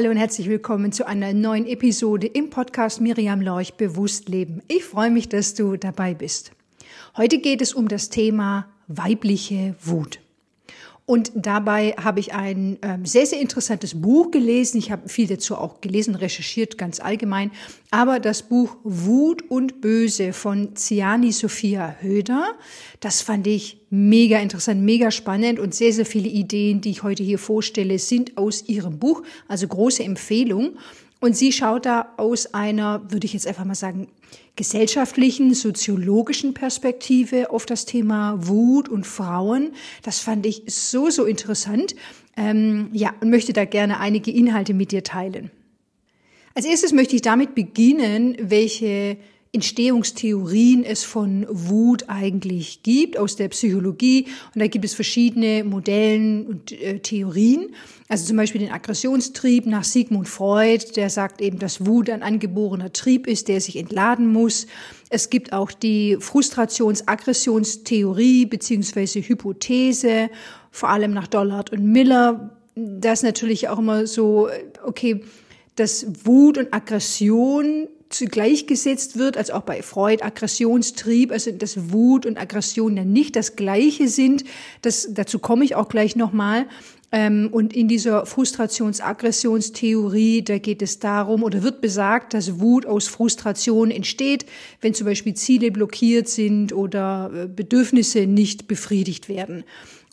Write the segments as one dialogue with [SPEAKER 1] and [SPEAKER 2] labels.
[SPEAKER 1] Hallo und herzlich willkommen zu einer neuen Episode im Podcast Miriam Lorch Bewusst Leben. Ich freue mich, dass du dabei bist. Heute geht es um das Thema weibliche Wut. Und dabei habe ich ein ähm, sehr, sehr interessantes Buch gelesen. Ich habe viel dazu auch gelesen, recherchiert ganz allgemein. Aber das Buch Wut und Böse von Ziani Sophia Höder, das fand ich mega interessant, mega spannend und sehr, sehr viele Ideen, die ich heute hier vorstelle, sind aus ihrem Buch. Also große Empfehlung. Und sie schaut da aus einer, würde ich jetzt einfach mal sagen, gesellschaftlichen, soziologischen Perspektive auf das Thema Wut und Frauen. Das fand ich so, so interessant. Ähm, ja, und möchte da gerne einige Inhalte mit dir teilen. Als erstes möchte ich damit beginnen, welche Entstehungstheorien es von Wut eigentlich gibt aus der Psychologie. Und da gibt es verschiedene Modellen und äh, Theorien. Also zum Beispiel den Aggressionstrieb nach Sigmund Freud, der sagt eben, dass Wut ein angeborener Trieb ist, der sich entladen muss. Es gibt auch die Frustrations-Aggressionstheorie beziehungsweise Hypothese, vor allem nach Dollard und Miller. Das ist natürlich auch immer so, okay, dass Wut und Aggression gleichgesetzt wird, als auch bei Freud, Aggressionstrieb, also dass Wut und Aggression ja nicht das Gleiche sind. Das, dazu komme ich auch gleich nochmal. Ähm, und in dieser Frustrations-Aggressionstheorie, da geht es darum oder wird besagt, dass Wut aus Frustration entsteht, wenn zum Beispiel Ziele blockiert sind oder äh, Bedürfnisse nicht befriedigt werden.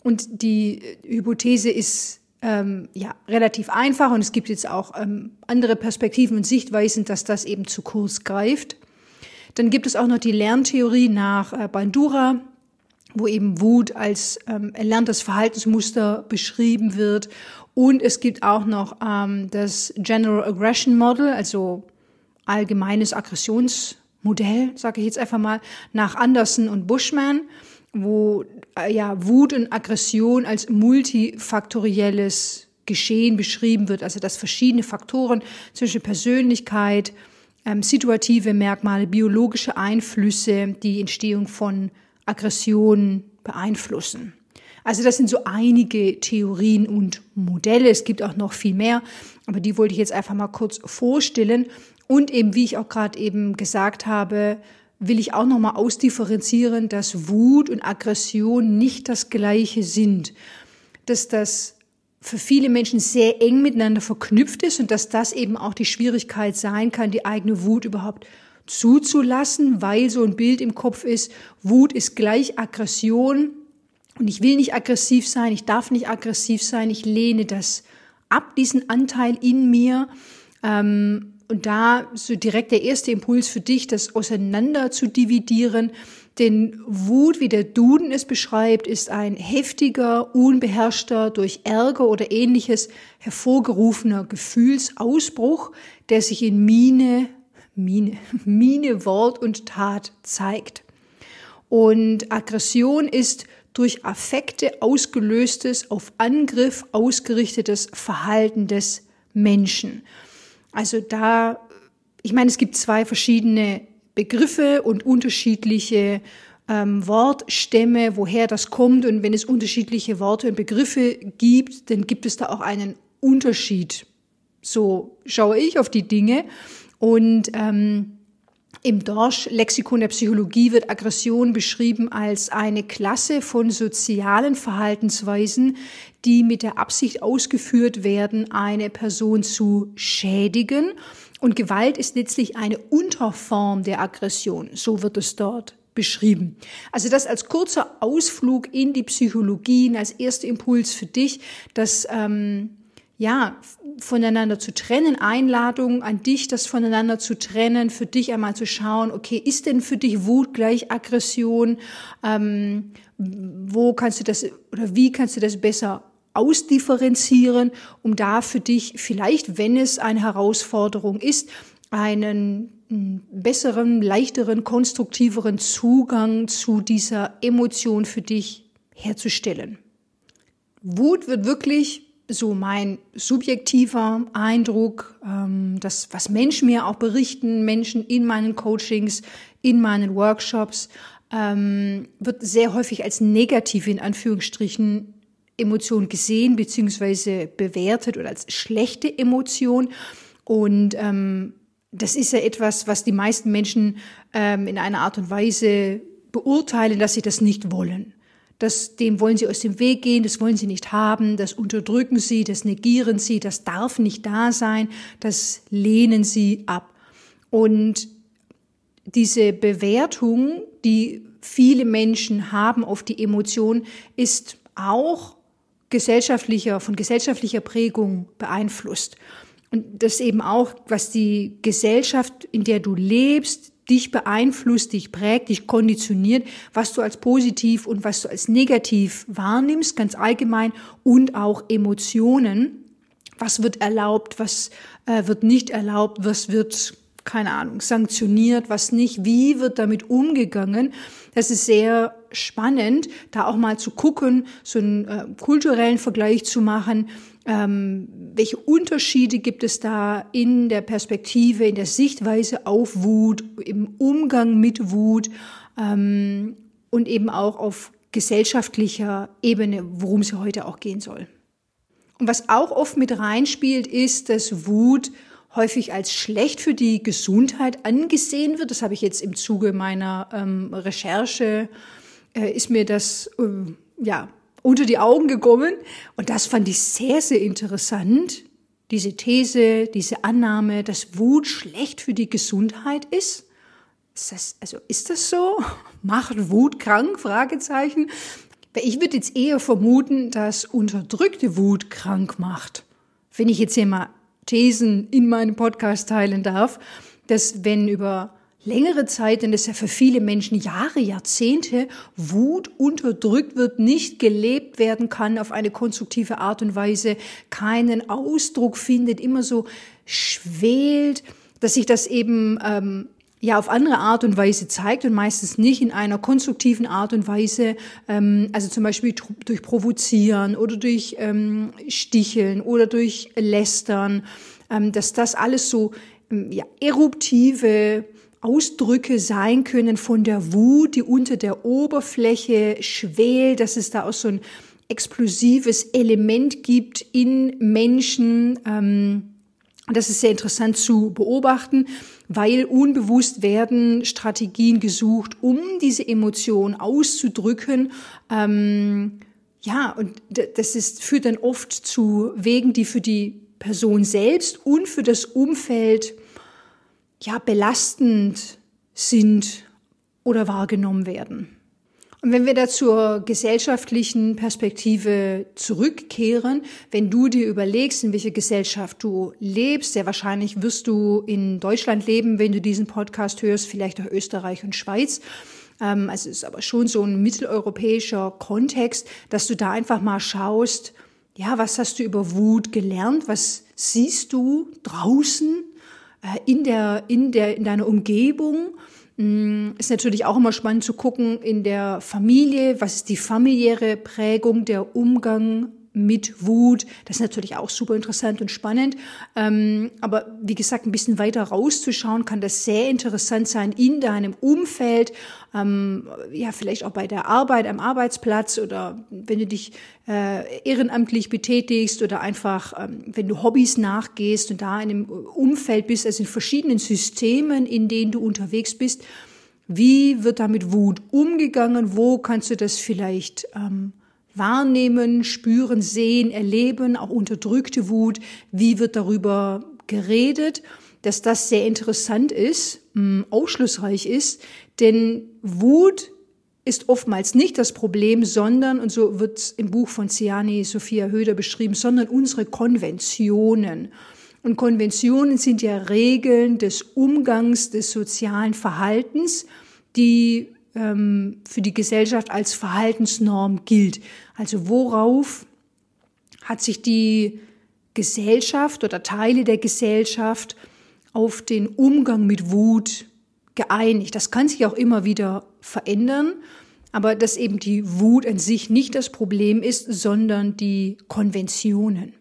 [SPEAKER 1] Und die Hypothese ist ähm, ja relativ einfach und es gibt jetzt auch ähm, andere Perspektiven und Sichtweisen, dass das eben zu kurz greift. Dann gibt es auch noch die Lerntheorie nach äh, Bandura, wo eben Wut als ähm, erlerntes Verhaltensmuster beschrieben wird. Und es gibt auch noch ähm, das General Aggression Model, also allgemeines Aggressionsmodell, sage ich jetzt einfach mal, nach Anderson und Bushman, wo äh, ja Wut und Aggression als multifaktorielles Geschehen beschrieben wird, also dass verschiedene Faktoren zwischen Persönlichkeit, ähm, situative Merkmale, biologische Einflüsse die Entstehung von Aggression beeinflussen. Also das sind so einige Theorien und Modelle. Es gibt auch noch viel mehr, aber die wollte ich jetzt einfach mal kurz vorstellen. Und eben, wie ich auch gerade eben gesagt habe, will ich auch noch mal ausdifferenzieren, dass Wut und Aggression nicht das gleiche sind. Dass das für viele Menschen sehr eng miteinander verknüpft ist und dass das eben auch die Schwierigkeit sein kann, die eigene Wut überhaupt zuzulassen, weil so ein Bild im Kopf ist, Wut ist gleich Aggression und ich will nicht aggressiv sein, ich darf nicht aggressiv sein, ich lehne das ab, diesen Anteil in mir. Ähm, und da so direkt der erste Impuls für dich, das auseinander zu dividieren. Denn Wut, wie der Duden es beschreibt, ist ein heftiger, unbeherrschter, durch Ärger oder ähnliches hervorgerufener Gefühlsausbruch, der sich in Miene, Mine, Mine, Wort und Tat zeigt. Und Aggression ist durch Affekte ausgelöstes, auf Angriff ausgerichtetes Verhalten des Menschen. Also da, ich meine, es gibt zwei verschiedene Begriffe und unterschiedliche ähm, Wortstämme, woher das kommt. Und wenn es unterschiedliche Worte und Begriffe gibt, dann gibt es da auch einen Unterschied. So schaue ich auf die Dinge. Und ähm, im Dorsch-Lexikon der Psychologie wird Aggression beschrieben als eine Klasse von sozialen Verhaltensweisen, die mit der Absicht ausgeführt werden, eine Person zu schädigen. Und Gewalt ist letztlich eine Unterform der Aggression. So wird es dort beschrieben. Also das als kurzer Ausflug in die Psychologie, als erster Impuls für dich, dass ähm, ja, voneinander zu trennen, Einladung an dich, das voneinander zu trennen, für dich einmal zu schauen, okay, ist denn für dich Wut gleich Aggression? Ähm, wo kannst du das oder wie kannst du das besser ausdifferenzieren, um da für dich vielleicht, wenn es eine Herausforderung ist, einen hm, besseren, leichteren, konstruktiveren Zugang zu dieser Emotion für dich herzustellen. Wut wird wirklich so mein subjektiver Eindruck, ähm, das, was Menschen mir auch berichten, Menschen in meinen Coachings, in meinen Workshops, ähm, wird sehr häufig als negativ in Anführungsstrichen Emotion gesehen bzw. bewertet oder als schlechte Emotion. Und ähm, das ist ja etwas, was die meisten Menschen ähm, in einer Art und Weise beurteilen, dass sie das nicht wollen. Das, dem wollen sie aus dem Weg gehen, das wollen sie nicht haben, das unterdrücken sie, das negieren sie, das darf nicht da sein, das lehnen sie ab. Und diese Bewertung, die viele Menschen haben auf die Emotion, ist auch gesellschaftlicher, von gesellschaftlicher Prägung beeinflusst. Und das eben auch, was die Gesellschaft, in der du lebst, dich beeinflusst, dich prägt, dich konditioniert, was du als positiv und was du als negativ wahrnimmst, ganz allgemein, und auch Emotionen. Was wird erlaubt, was äh, wird nicht erlaubt, was wird, keine Ahnung, sanktioniert, was nicht, wie wird damit umgegangen. Das ist sehr spannend, da auch mal zu gucken, so einen äh, kulturellen Vergleich zu machen ähm, welche Unterschiede gibt es da in der Perspektive, in der Sichtweise auf Wut, im Umgang mit Wut ähm, und eben auch auf gesellschaftlicher Ebene, worum es heute auch gehen soll. Und was auch oft mit reinspielt, ist, dass Wut häufig als schlecht für die Gesundheit angesehen wird. Das habe ich jetzt im Zuge meiner ähm, Recherche, äh, ist mir das äh, ja unter die Augen gekommen. Und das fand ich sehr, sehr interessant. Diese These, diese Annahme, dass Wut schlecht für die Gesundheit ist. Ist das, also ist das so? Macht Wut krank? Fragezeichen. Ich würde jetzt eher vermuten, dass unterdrückte Wut krank macht. Wenn ich jetzt hier mal Thesen in meinem Podcast teilen darf, dass wenn über längere Zeit, denn das ist ja für viele Menschen Jahre, Jahrzehnte, Wut unterdrückt wird, nicht gelebt werden kann auf eine konstruktive Art und Weise, keinen Ausdruck findet, immer so schwelt, dass sich das eben ähm, ja auf andere Art und Weise zeigt und meistens nicht in einer konstruktiven Art und Weise, ähm, also zum Beispiel durch Provozieren oder durch ähm, Sticheln oder durch Lästern, ähm, dass das alles so ähm, ja, eruptive Ausdrücke sein können von der Wut, die unter der Oberfläche schwelt, dass es da auch so ein explosives Element gibt in Menschen. Ähm, das ist sehr interessant zu beobachten, weil unbewusst werden Strategien gesucht, um diese Emotion auszudrücken. Ähm, ja, und das ist, führt dann oft zu Wegen, die für die Person selbst und für das Umfeld ja, belastend sind oder wahrgenommen werden. Und wenn wir da zur gesellschaftlichen Perspektive zurückkehren, wenn du dir überlegst, in welcher Gesellschaft du lebst, sehr wahrscheinlich wirst du in Deutschland leben, wenn du diesen Podcast hörst, vielleicht auch Österreich und Schweiz. Ähm, also es ist aber schon so ein mitteleuropäischer Kontext, dass du da einfach mal schaust, ja, was hast du über Wut gelernt? Was siehst du draußen? Äh, in der, in der, in deiner Umgebung. Mm, ist natürlich auch immer spannend zu gucken in der Familie, was ist die familiäre Prägung, der Umgang mit Wut. Das ist natürlich auch super interessant und spannend. Ähm, aber wie gesagt, ein bisschen weiter rauszuschauen, kann das sehr interessant sein in deinem Umfeld, ähm, ja, vielleicht auch bei der Arbeit am Arbeitsplatz oder wenn du dich äh, ehrenamtlich betätigst oder einfach, ähm, wenn du Hobbys nachgehst und da in einem Umfeld bist, also in verschiedenen Systemen, in denen du unterwegs bist. Wie wird da mit Wut umgegangen? Wo kannst du das vielleicht ähm, wahrnehmen, spüren, sehen, erleben, auch unterdrückte Wut, wie wird darüber geredet, dass das sehr interessant ist, mm, aufschlussreich ist, denn Wut ist oftmals nicht das Problem, sondern, und so wird im Buch von Ciani Sophia Höder beschrieben, sondern unsere Konventionen. Und Konventionen sind ja Regeln des Umgangs, des sozialen Verhaltens, die ähm, für die Gesellschaft als Verhaltensnorm gilt. Also worauf hat sich die Gesellschaft oder Teile der Gesellschaft auf den Umgang mit Wut geeinigt. Das kann sich auch immer wieder verändern, aber dass eben die Wut an sich nicht das Problem ist, sondern die Konventionen.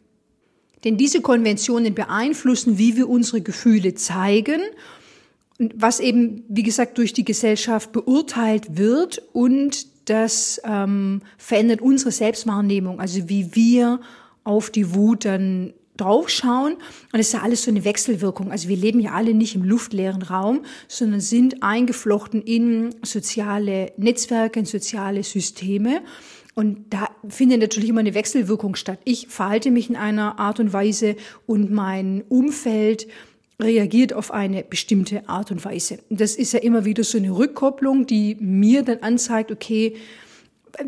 [SPEAKER 1] Denn diese Konventionen beeinflussen, wie wir unsere Gefühle zeigen was eben, wie gesagt, durch die Gesellschaft beurteilt wird und das ähm, verändert unsere Selbstwahrnehmung, also wie wir auf die Wut dann draufschauen. Und es ist ja alles so eine Wechselwirkung. Also wir leben ja alle nicht im luftleeren Raum, sondern sind eingeflochten in soziale Netzwerke, in soziale Systeme. Und da findet natürlich immer eine Wechselwirkung statt. Ich verhalte mich in einer Art und Weise und mein Umfeld reagiert auf eine bestimmte Art und Weise. Das ist ja immer wieder so eine Rückkopplung, die mir dann anzeigt, okay,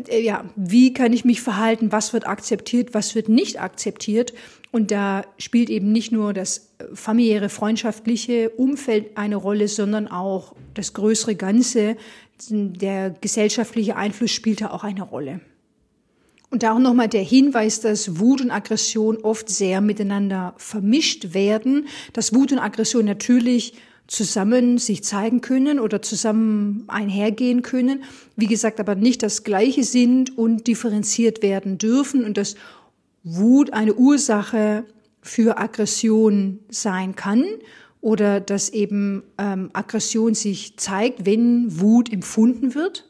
[SPEAKER 1] äh, ja, wie kann ich mich verhalten, was wird akzeptiert, was wird nicht akzeptiert. Und da spielt eben nicht nur das familiäre, freundschaftliche Umfeld eine Rolle, sondern auch das größere Ganze, der gesellschaftliche Einfluss spielt da auch eine Rolle. Und da auch nochmal der Hinweis, dass Wut und Aggression oft sehr miteinander vermischt werden, dass Wut und Aggression natürlich zusammen sich zeigen können oder zusammen einhergehen können, wie gesagt, aber nicht das gleiche sind und differenziert werden dürfen und dass Wut eine Ursache für Aggression sein kann oder dass eben ähm, Aggression sich zeigt, wenn Wut empfunden wird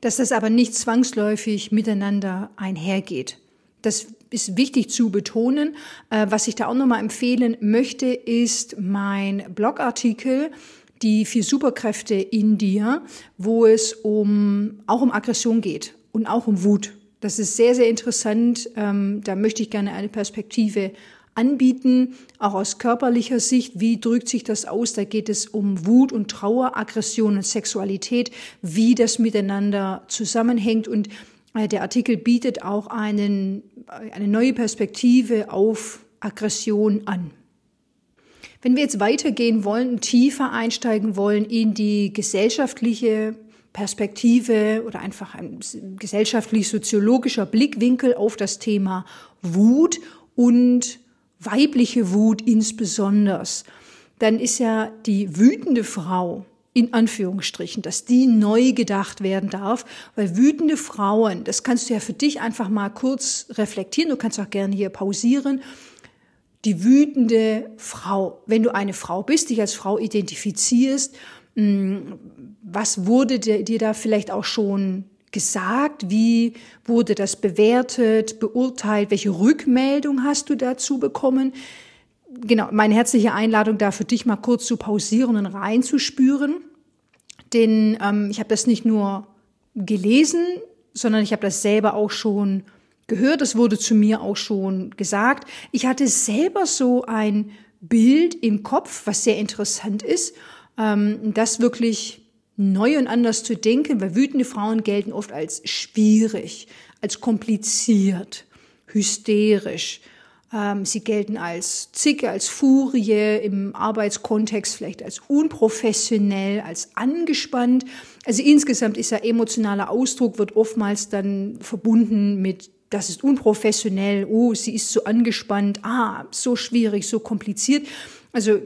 [SPEAKER 1] dass das aber nicht zwangsläufig miteinander einhergeht. Das ist wichtig zu betonen. Äh, was ich da auch nochmal empfehlen möchte, ist mein Blogartikel, die vier Superkräfte in dir, wo es um, auch um Aggression geht und auch um Wut. Das ist sehr, sehr interessant. Ähm, da möchte ich gerne eine Perspektive anbieten, auch aus körperlicher Sicht. Wie drückt sich das aus? Da geht es um Wut und Trauer, Aggression und Sexualität, wie das miteinander zusammenhängt. Und äh, der Artikel bietet auch einen, eine neue Perspektive auf Aggression an. Wenn wir jetzt weitergehen wollen, tiefer einsteigen wollen in die gesellschaftliche Perspektive oder einfach ein gesellschaftlich-soziologischer Blickwinkel auf das Thema Wut und weibliche Wut insbesondere, dann ist ja die wütende Frau in Anführungsstrichen, dass die neu gedacht werden darf, weil wütende Frauen, das kannst du ja für dich einfach mal kurz reflektieren, du kannst auch gerne hier pausieren, die wütende Frau, wenn du eine Frau bist, dich als Frau identifizierst, hm, was wurde dir da vielleicht auch schon gesagt? Wie wurde das bewertet, beurteilt? Welche Rückmeldung hast du dazu bekommen? Genau, meine herzliche Einladung da für dich mal kurz zu pausieren und reinzuspüren. Denn ähm, ich habe das nicht nur gelesen, sondern ich habe das selber auch schon gehört. Es wurde zu mir auch schon gesagt. Ich hatte selber so ein Bild im Kopf, was sehr interessant ist, ähm, das wirklich neu und anders zu denken, weil wütende Frauen gelten oft als schwierig, als kompliziert, hysterisch. Ähm, sie gelten als Zicke, als Furie, im Arbeitskontext vielleicht als unprofessionell, als angespannt. Also insgesamt ist ja emotionaler Ausdruck, wird oftmals dann verbunden mit das ist unprofessionell, oh, sie ist so angespannt, ah, so schwierig, so kompliziert. Also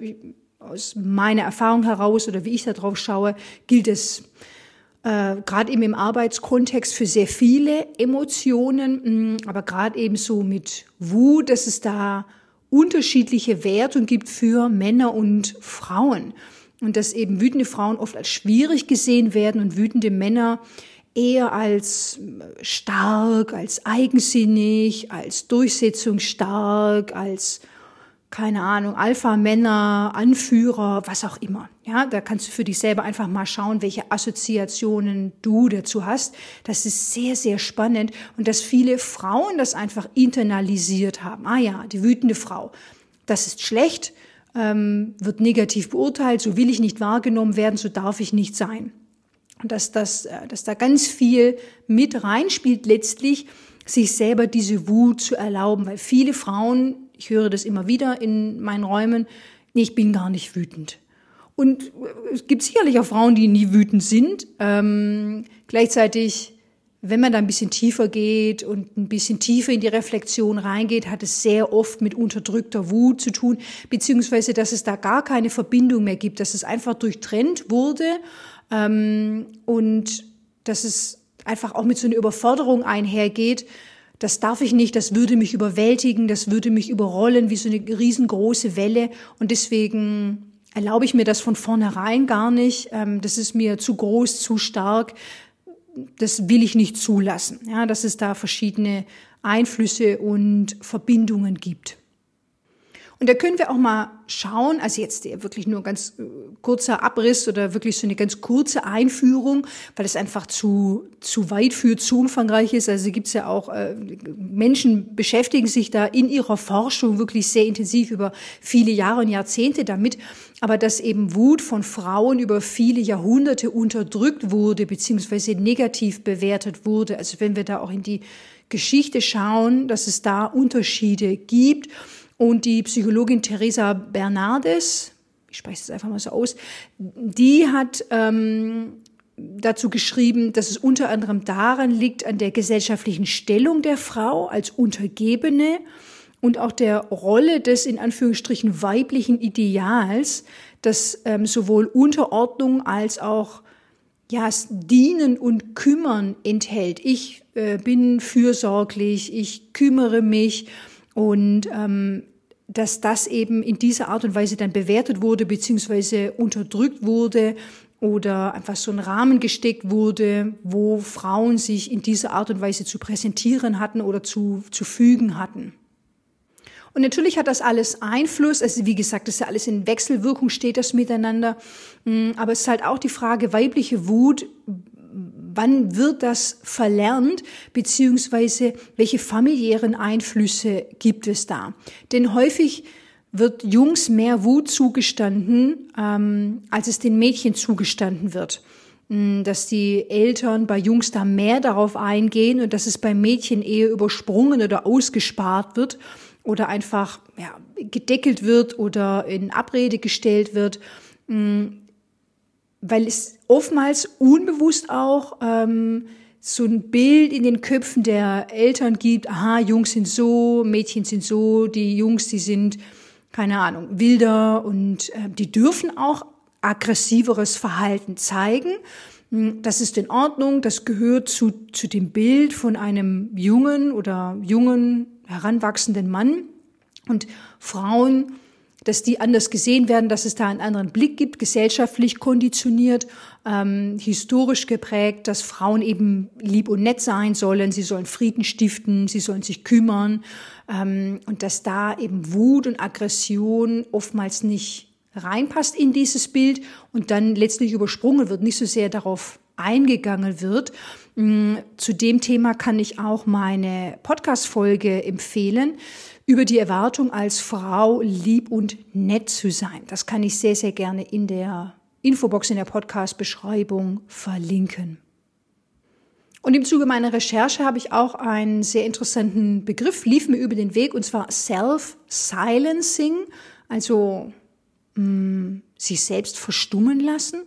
[SPEAKER 1] aus meiner Erfahrung heraus oder wie ich da drauf schaue, gilt es äh, gerade eben im Arbeitskontext für sehr viele Emotionen, mh, mm, aber gerade eben so mit Wut, dass es da unterschiedliche Wertungen gibt für Männer und Frauen. Und dass eben wütende Frauen oft als schwierig gesehen werden und wütende Männer eher als stark, als eigensinnig, als durchsetzungsstark, als keine Ahnung, Alpha-Männer, Anführer, was auch immer. Ja, da kannst du für dich selber einfach mal schauen, welche Assoziationen du dazu hast. Das ist sehr, sehr spannend und dass viele Frauen das einfach internalisiert haben. Ah ja, die wütende Frau. Das ist schlecht, ähm, wird negativ beurteilt, so will ich nicht wahrgenommen werden, so darf ich nicht sein. Und dass, das, äh, dass da ganz viel mit reinspielt, letztlich sich selber diese Wut zu erlauben, weil viele Frauen ich höre das immer wieder in meinen Räumen. Nee, ich bin gar nicht wütend. Und es gibt sicherlich auch Frauen, die nie wütend sind. Ähm, gleichzeitig, wenn man da ein bisschen tiefer geht und ein bisschen tiefer in die Reflexion reingeht, hat es sehr oft mit unterdrückter Wut zu tun, beziehungsweise, dass es da gar keine Verbindung mehr gibt, dass es einfach durchtrennt wurde ähm, und dass es einfach auch mit so einer Überforderung einhergeht, das darf ich nicht, das würde mich überwältigen, das würde mich überrollen wie so eine riesengroße Welle. Und deswegen erlaube ich mir das von vornherein gar nicht. Ähm, das ist mir zu groß, zu stark. das will ich nicht zulassen. Ja, dass es da verschiedene Einflüsse und Verbindungen gibt. Und da können wir auch mal schauen, also jetzt wirklich nur ganz äh, kurzer Abriss oder wirklich so eine ganz kurze Einführung, weil es einfach zu, zu weit führt, zu umfangreich ist. Also gibt es ja auch, äh, Menschen beschäftigen sich da in ihrer Forschung wirklich sehr intensiv über viele Jahre und Jahrzehnte damit. Aber dass eben Wut von Frauen über viele Jahrhunderte unterdrückt wurde, beziehungsweise negativ bewertet wurde. Also wenn wir da auch in die Geschichte schauen, dass es da Unterschiede gibt und die Psychologin Teresa Bernardes, ich spreche es einfach mal so aus, die hat ähm, dazu geschrieben, dass es unter anderem daran liegt, an der gesellschaftlichen Stellung der Frau als Untergebene und auch der Rolle des in Anführungsstrichen weiblichen Ideals, das ähm, sowohl Unterordnung als auch ja, Dienen und Kümmern enthält. Ich äh, bin fürsorglich, ich kümmere mich und ähm, dass das eben in dieser Art und Weise dann bewertet wurde, beziehungsweise unterdrückt wurde oder einfach so ein Rahmen gesteckt wurde, wo Frauen sich in dieser Art und Weise zu präsentieren hatten oder zu, zu fügen hatten. Und natürlich hat das alles Einfluss, also wie gesagt, das ist ja alles in Wechselwirkung, steht das miteinander. Mm, aber es ist halt auch die Frage, weibliche Wut wann wird das verlernt, beziehungsweise welche familiären Einflüsse gibt es da? Denn häufig wird Jungs mehr Wut zugestanden, ähm, als es den Mädchen zugestanden wird. Mm, dass die Eltern bei Jungs da mehr darauf eingehen und dass es bei Mädchen eher übersprungen oder ausgespart wird oder einfach ja, gedeckelt wird oder in Abrede gestellt wird. Weil es oftmals unbewusst auch ähm, so ein Bild in den Köpfen der Eltern gibt, aha, Jungs sind so, Mädchen sind so, die Jungs, die sind, keine Ahnung, wilder und äh, die dürfen auch aggressiveres Verhalten zeigen. Hm, das ist in Ordnung, das gehört zu, zu dem Bild von einem jungen oder jungen, heranwachsenden Mann. Und Frauen dass die anders gesehen werden, dass es da einen anderen Blick gibt, gesellschaftlich konditioniert, ähm, historisch geprägt, dass Frauen eben lieb und nett sein sollen, sie sollen Frieden stiften, sie sollen sich kümmern ähm, und dass da eben Wut und Aggression oftmals nicht reinpasst in dieses Bild und dann letztlich übersprungen wird, nicht so sehr darauf eingegangen wird. Mm, zu dem Thema kann ich auch meine Podcast-Folge empfehlen über die Erwartung als Frau lieb und nett zu sein. Das kann ich sehr, sehr gerne in der Infobox in der Podcast-Beschreibung verlinken. Und im Zuge meiner Recherche habe ich auch einen sehr interessanten Begriff, lief mir über den Weg, und zwar Self-Silencing, also mh, mm, sich selbst verstummen lassen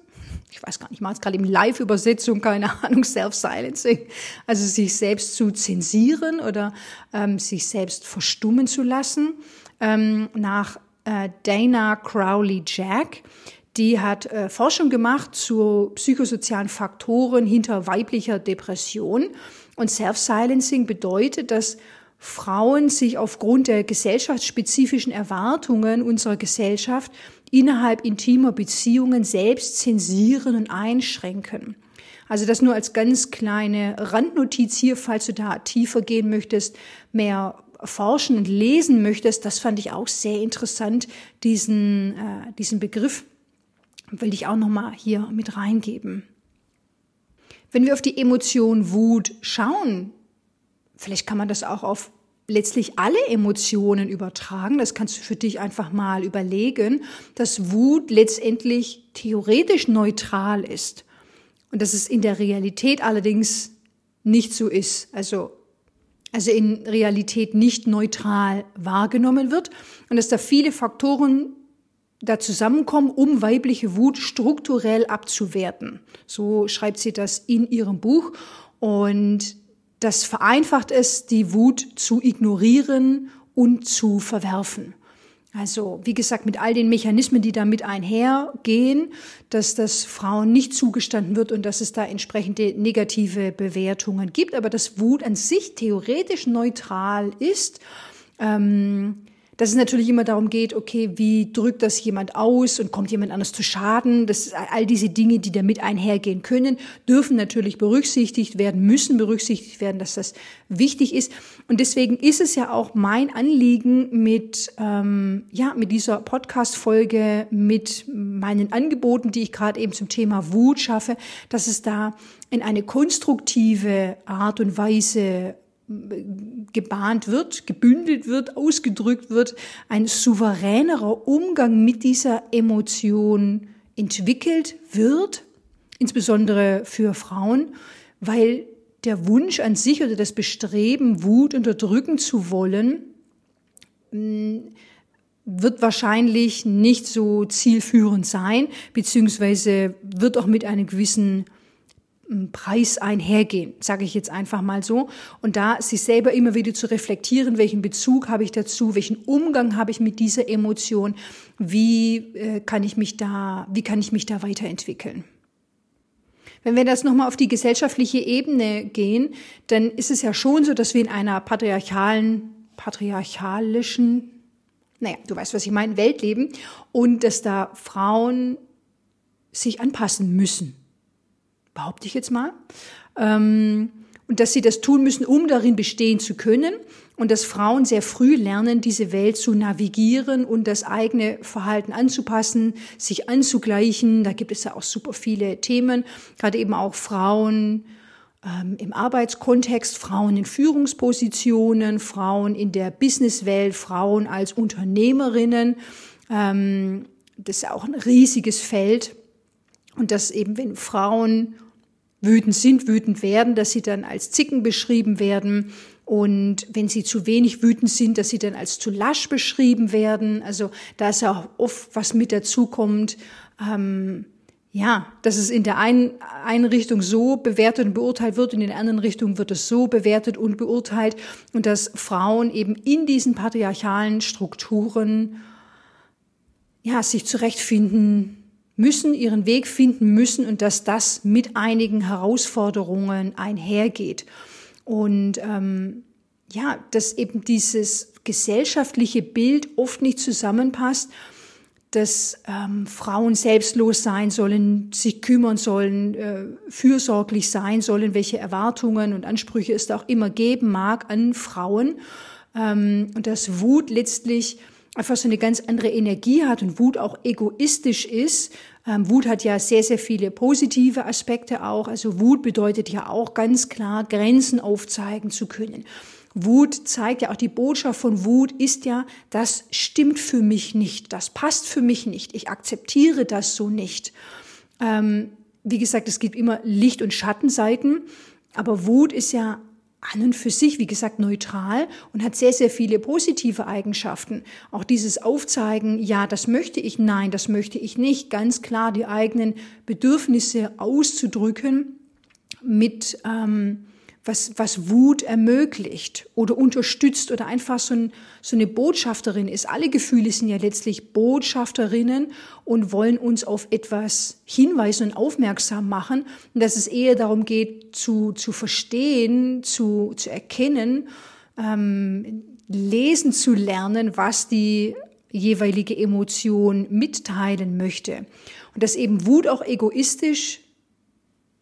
[SPEAKER 1] ich weiß gar nicht, ich mache es gerade im Live-Übersetzung, keine Ahnung, Self-Silencing, also sich selbst zu zensieren oder ähm, sich selbst verstummen zu lassen. Ähm, nach äh, Dana Crowley Jack, die hat äh, Forschung gemacht zu psychosozialen Faktoren hinter weiblicher Depression. Und Self-Silencing bedeutet, dass Frauen sich aufgrund der gesellschaftsspezifischen Erwartungen unserer Gesellschaft innerhalb intimer Beziehungen selbst zensieren und einschränken. Also das nur als ganz kleine Randnotiz hier, falls du da tiefer gehen möchtest, mehr forschen und lesen möchtest. Das fand ich auch sehr interessant, diesen, äh, diesen Begriff will ich auch nochmal hier mit reingeben. Wenn wir auf die Emotion Wut schauen, vielleicht kann man das auch auf letztlich alle Emotionen übertragen. Das kannst du für dich einfach mal überlegen, dass Wut letztendlich theoretisch neutral ist und dass es in der Realität allerdings nicht so ist. Also also in Realität nicht neutral wahrgenommen wird und dass da viele Faktoren da zusammenkommen, um weibliche Wut strukturell abzuwerten. So schreibt sie das in ihrem Buch und das vereinfacht es, die Wut zu ignorieren und zu verwerfen. Also, wie gesagt, mit all den Mechanismen, die damit einhergehen, dass das Frauen nicht zugestanden wird und dass es da entsprechende negative Bewertungen gibt, aber dass Wut an sich theoretisch neutral ist, ähm, dass es natürlich immer darum geht, okay, wie drückt das jemand aus und kommt jemand anders zu Schaden? Das all diese Dinge, die damit einhergehen können, dürfen natürlich berücksichtigt werden, müssen berücksichtigt werden, dass das wichtig ist. Und deswegen ist es ja auch mein Anliegen mit ähm, ja mit dieser Podcast-Folge, mit meinen Angeboten, die ich gerade eben zum Thema Wut schaffe, dass es da in eine konstruktive Art und Weise gebahnt wird, gebündelt wird, ausgedrückt wird, ein souveränerer Umgang mit dieser Emotion entwickelt wird, insbesondere für Frauen, weil der Wunsch an sich oder das Bestreben, Wut unterdrücken zu wollen, mm, wird wahrscheinlich nicht so zielführend sein, beziehungsweise wird auch mit einem gewissen Preis einhergehen, sage ich jetzt einfach mal so. Und da sich selber immer wieder zu reflektieren, welchen Bezug habe ich dazu, welchen Umgang habe ich mit dieser Emotion, wie äh, kann ich mich da, wie kann ich mich da weiterentwickeln. Wenn wir das nochmal auf die gesellschaftliche Ebene gehen, dann ist es ja schon so, dass wir in einer patriarchalen, patriarchalischen, naja, du weißt, was ich meine, Welt leben und dass da Frauen sich anpassen müssen behaupte ich jetzt mal. Ähm, und dass sie das tun müssen, um darin bestehen zu können. Und dass Frauen sehr früh lernen, diese Welt zu navigieren und das eigene Verhalten anzupassen, sich anzugleichen. Da gibt es ja auch super viele Themen, gerade eben auch Frauen ähm, im Arbeitskontext, Frauen in Führungspositionen, Frauen in der Businesswelt, Frauen als Unternehmerinnen. Ähm, das ist ja auch ein riesiges Feld. Und dass eben, wenn Frauen wütend sind, wütend werden, dass sie dann als Zicken beschrieben werden. Und wenn sie zu wenig wütend sind, dass sie dann als zu lasch beschrieben werden. Also da ist ja auch oft was mit dazukommt. Ähm, ja, dass es in der einen, einen Richtung so bewertet und beurteilt wird, in der anderen Richtung wird es so bewertet und beurteilt. Und dass Frauen eben in diesen patriarchalen Strukturen ja, sich zurechtfinden müssen, ihren Weg finden müssen und dass das mit einigen Herausforderungen einhergeht. Und ähm, ja, dass eben dieses gesellschaftliche Bild oft nicht zusammenpasst, dass ähm, Frauen selbstlos sein sollen, sich kümmern sollen, äh, fürsorglich sein sollen, welche Erwartungen und Ansprüche es da auch immer geben mag an Frauen. Ähm, und dass Wut letztlich einfach so eine ganz andere Energie hat und Wut auch egoistisch ist. Ähm, Wut hat ja sehr, sehr viele positive Aspekte auch. Also Wut bedeutet ja auch ganz klar, Grenzen aufzeigen zu können. Wut zeigt ja auch die Botschaft von Wut ist ja, das stimmt für mich nicht, das passt für mich nicht, ich akzeptiere das so nicht. Ähm, wie gesagt, es gibt immer Licht- und Schattenseiten, aber Wut ist ja an und für sich, wie gesagt, neutral und hat sehr, sehr viele positive Eigenschaften. Auch dieses Aufzeigen, ja, das möchte ich, nein, das möchte ich nicht, ganz klar die eigenen Bedürfnisse auszudrücken mit ähm, was, was Wut ermöglicht oder unterstützt oder einfach so, ein, so eine Botschafterin ist. Alle Gefühle sind ja letztlich Botschafterinnen und wollen uns auf etwas hinweisen und aufmerksam machen. Und dass es eher darum geht, zu, zu verstehen, zu, zu erkennen, ähm, lesen zu lernen, was die jeweilige Emotion mitteilen möchte. Und dass eben Wut auch egoistisch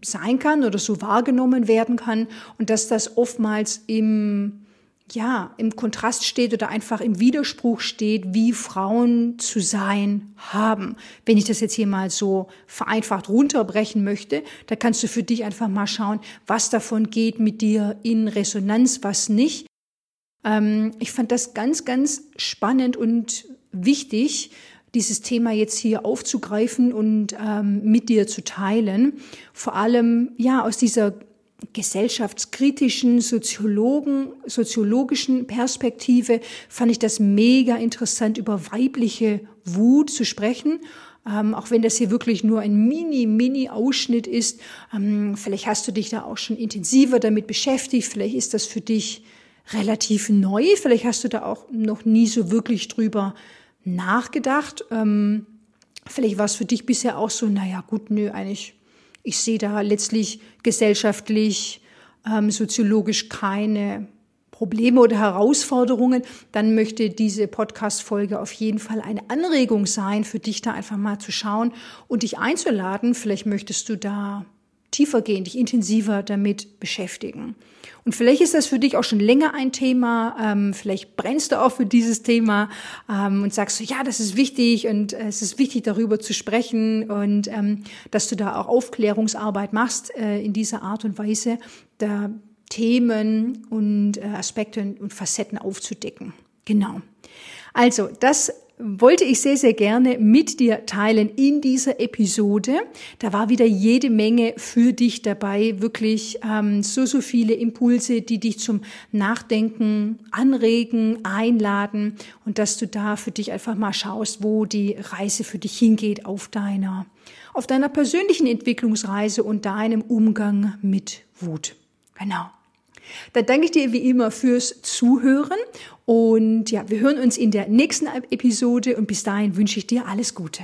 [SPEAKER 1] sein kann oder so wahrgenommen werden kann und dass das oftmals im ja, im Kontrast steht oder einfach im Widerspruch steht, wie Frauen zu sein haben. Wenn ich das jetzt hier mal so vereinfacht runterbrechen möchte, da kannst du für dich einfach mal schauen, was davon geht mit dir in Resonanz, was nicht. Ähm, ich fand das ganz, ganz spannend und wichtig, dieses Thema jetzt hier aufzugreifen und ähm, mit dir zu teilen. Vor allem ja aus dieser gesellschaftskritischen, Soziologen, soziologischen Perspektive fand ich das mega interessant, über weibliche Wut zu sprechen. Ähm, auch wenn das hier wirklich nur ein mini, mini Ausschnitt ist. Ähm, vielleicht hast du dich da auch schon intensiver damit beschäftigt. Vielleicht ist das für dich relativ neu. Vielleicht hast du da auch noch nie so wirklich drüber nachgedacht. Ähm, vielleicht war es für dich bisher auch so, naja, gut, nö, eigentlich, ich sehe da letztlich gesellschaftlich, ähm, soziologisch keine Probleme oder Herausforderungen, dann möchte diese Podcast-Folge auf jeden Fall eine Anregung sein, für dich da einfach mal zu schauen und dich einzuladen. Vielleicht möchtest du da tiefer gehen, dich intensiver damit beschäftigen. Und vielleicht ist das für dich auch schon länger ein Thema. Ähm, vielleicht brennst du auch für dieses Thema ähm, und sagst ja, das ist wichtig und äh, es ist wichtig, darüber zu sprechen und ähm, dass du da auch Aufklärungsarbeit machst äh, in dieser Art und Weise, da Themen und äh, Aspekte und Facetten aufzudecken. Genau. Also, das wollte ich sehr, sehr gerne mit dir teilen in dieser Episode. Da war wieder jede Menge für dich dabei, wirklich ähm, so, so viele Impulse, die dich zum Nachdenken anregen, einladen und dass du da für dich einfach mal schaust, wo die Reise für dich hingeht auf deiner, auf deiner persönlichen Entwicklungsreise und deinem Umgang mit Wut. Genau. Dann danke ich dir wie immer fürs Zuhören und ja, wir hören uns in der nächsten Episode und bis dahin wünsche ich dir alles Gute.